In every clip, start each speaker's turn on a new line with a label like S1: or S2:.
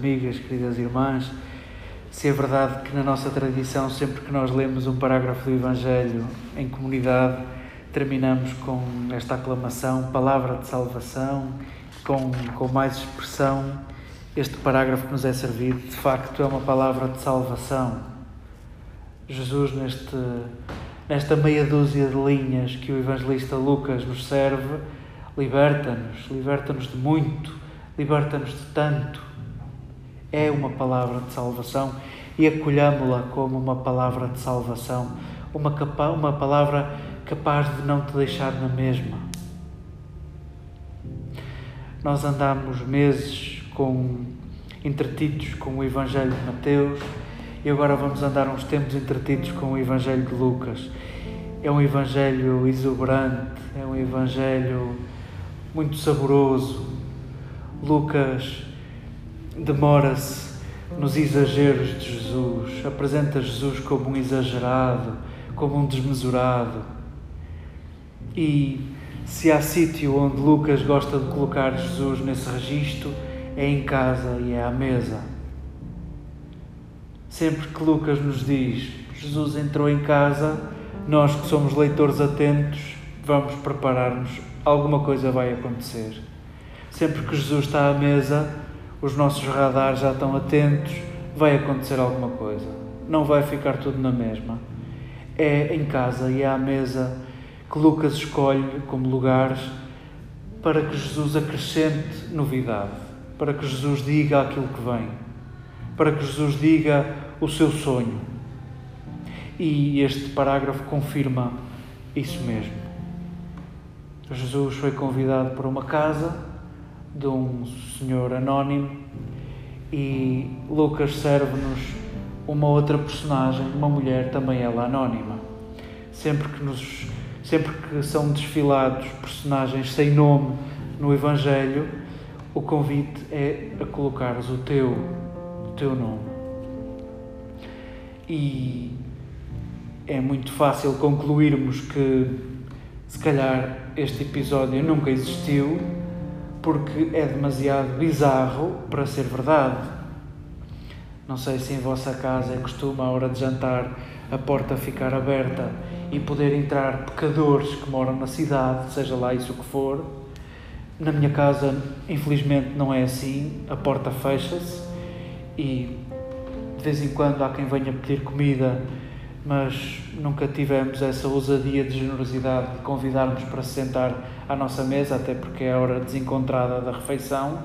S1: amigas, queridas irmãs, se é verdade que na nossa tradição, sempre que nós lemos um parágrafo do Evangelho em comunidade, terminamos com esta aclamação, palavra de salvação, com, com mais expressão. Este parágrafo que nos é servido, de facto, é uma palavra de salvação. Jesus, neste, nesta meia dúzia de linhas que o evangelista Lucas nos serve, liberta-nos, liberta-nos de muito, liberta-nos de tanto. É uma palavra de salvação e acolhamo-la como uma palavra de salvação, uma, capa uma palavra capaz de não te deixar na mesma. Nós andamos meses com entretidos com o Evangelho de Mateus e agora vamos andar uns tempos entretidos com o Evangelho de Lucas. É um Evangelho exuberante, é um Evangelho muito saboroso. Lucas demora-se nos exageros de Jesus, apresenta Jesus como um exagerado, como um desmesurado. E se há sítio onde Lucas gosta de colocar Jesus nesse registro, é em casa e é à mesa. Sempre que Lucas nos diz Jesus entrou em casa, nós que somos leitores atentos, vamos preparar-nos, alguma coisa vai acontecer. Sempre que Jesus está à mesa, os nossos radares já estão atentos, vai acontecer alguma coisa. Não vai ficar tudo na mesma. É em casa e à mesa que Lucas escolhe como lugares para que Jesus acrescente novidade, para que Jesus diga aquilo que vem, para que Jesus diga o seu sonho. E este parágrafo confirma isso mesmo. Jesus foi convidado para uma casa de um senhor anónimo e Lucas serve-nos uma outra personagem, uma mulher também ela anónima. Sempre que nos sempre que são desfilados personagens sem nome no evangelho, o convite é a colocares o teu o teu nome. E é muito fácil concluirmos que, se calhar, este episódio nunca existiu porque é demasiado bizarro para ser verdade. Não sei se em vossa casa é costume, à hora de jantar, a porta ficar aberta e poder entrar pecadores que moram na cidade, seja lá isso que for. Na minha casa, infelizmente, não é assim. A porta fecha-se e de vez em quando há quem venha pedir comida, mas nunca tivemos essa ousadia de generosidade de convidarmos para se sentar à nossa mesa, até porque é a hora desencontrada da refeição.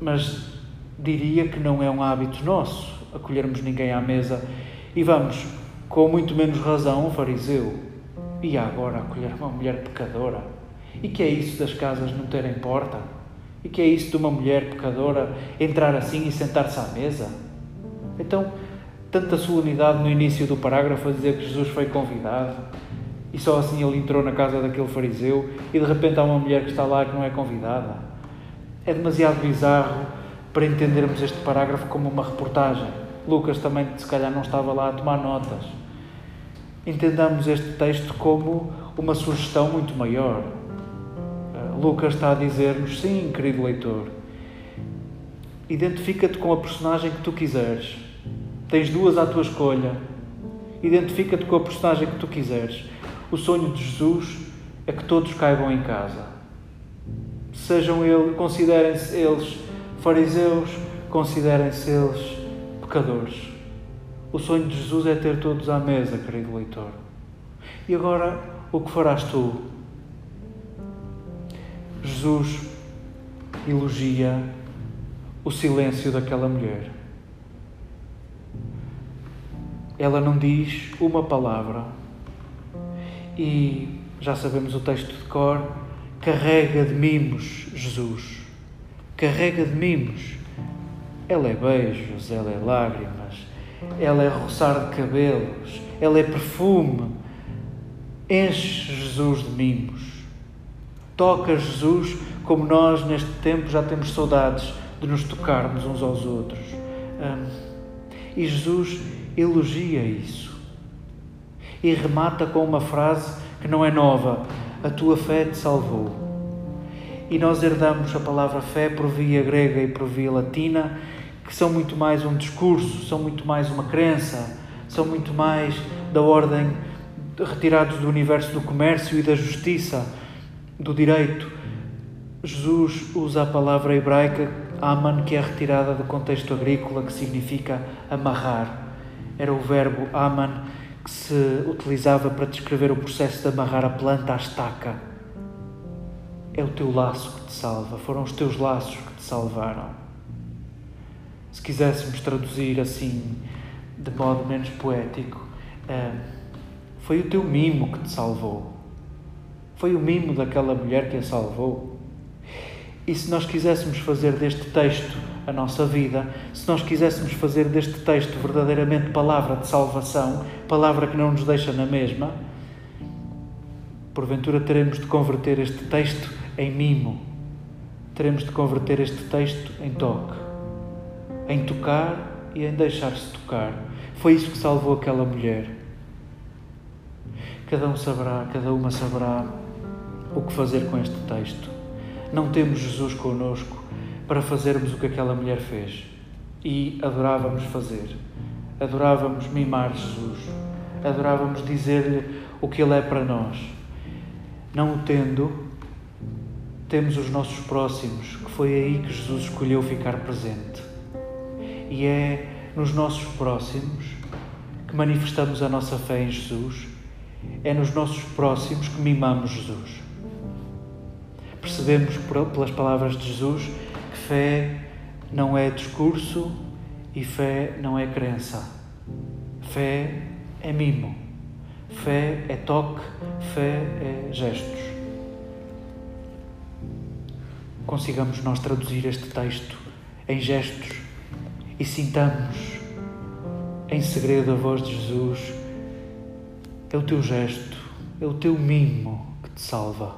S1: Mas diria que não é um hábito nosso acolhermos ninguém à mesa e vamos, com muito menos razão, um fariseu. E agora acolher uma mulher pecadora? E que é isso das casas não terem porta? E que é isso de uma mulher pecadora entrar assim e sentar-se à mesa? Então, tanta solenidade no início do parágrafo a dizer que Jesus foi convidado e só assim ele entrou na casa daquele fariseu e de repente há uma mulher que está lá que não é convidada. É demasiado bizarro para entendermos este parágrafo como uma reportagem. Lucas também, se calhar, não estava lá a tomar notas. Entendamos este texto como uma sugestão muito maior. Uh, Lucas está a dizer-nos: sim, querido leitor, identifica-te com a personagem que tu quiseres Tens duas à tua escolha. Identifica-te com a personagem que tu quiseres. O sonho de Jesus é que todos caibam em casa. Sejam eles, considerem-se eles fariseus, considerem-se eles pecadores. O sonho de Jesus é ter todos à mesa, querido leitor. E agora, o que farás tu? Jesus elogia o silêncio daquela mulher. Ela não diz uma palavra. E já sabemos o texto de cor, carrega de mimos Jesus. Carrega de mimos. Ela é beijos, ela é lágrimas, ela é roçar de cabelos, ela é perfume. Enche Jesus de mimos. Toca Jesus como nós neste tempo já temos saudades de nos tocarmos uns aos outros. e Jesus elogia isso. E remata com uma frase que não é nova: A tua fé te salvou. E nós herdamos a palavra fé por via grega e por via latina, que são muito mais um discurso, são muito mais uma crença, são muito mais da ordem retirados do universo do comércio e da justiça, do direito. Jesus usa a palavra hebraica aman, que é retirada do contexto agrícola, que significa amarrar. Era o verbo aman que se utilizava para descrever o processo de amarrar a planta à estaca. É o teu laço que te salva, foram os teus laços que te salvaram. Se quiséssemos traduzir assim, de modo menos poético, foi o teu mimo que te salvou. Foi o mimo daquela mulher que a salvou. E se nós quiséssemos fazer deste texto a nossa vida, se nós quiséssemos fazer deste texto verdadeiramente palavra de salvação, palavra que não nos deixa na mesma, porventura teremos de converter este texto em mimo, teremos de converter este texto em toque, em tocar e em deixar-se tocar. Foi isso que salvou aquela mulher. Cada um saberá, cada uma saberá o que fazer com este texto. Não temos Jesus conosco para fazermos o que aquela mulher fez. E adorávamos fazer. Adorávamos mimar Jesus. Adorávamos dizer-lhe o que Ele é para nós. Não o tendo, temos os nossos próximos, que foi aí que Jesus escolheu ficar presente. E é nos nossos próximos que manifestamos a nossa fé em Jesus, é nos nossos próximos que mimamos Jesus. Percebemos pelas palavras de Jesus Fé não é discurso e fé não é crença. Fé é mimo. Fé é toque, fé é gestos. Consigamos nós traduzir este texto em gestos e sintamos em segredo a voz de Jesus. É o teu gesto, é o teu mimo que te salva.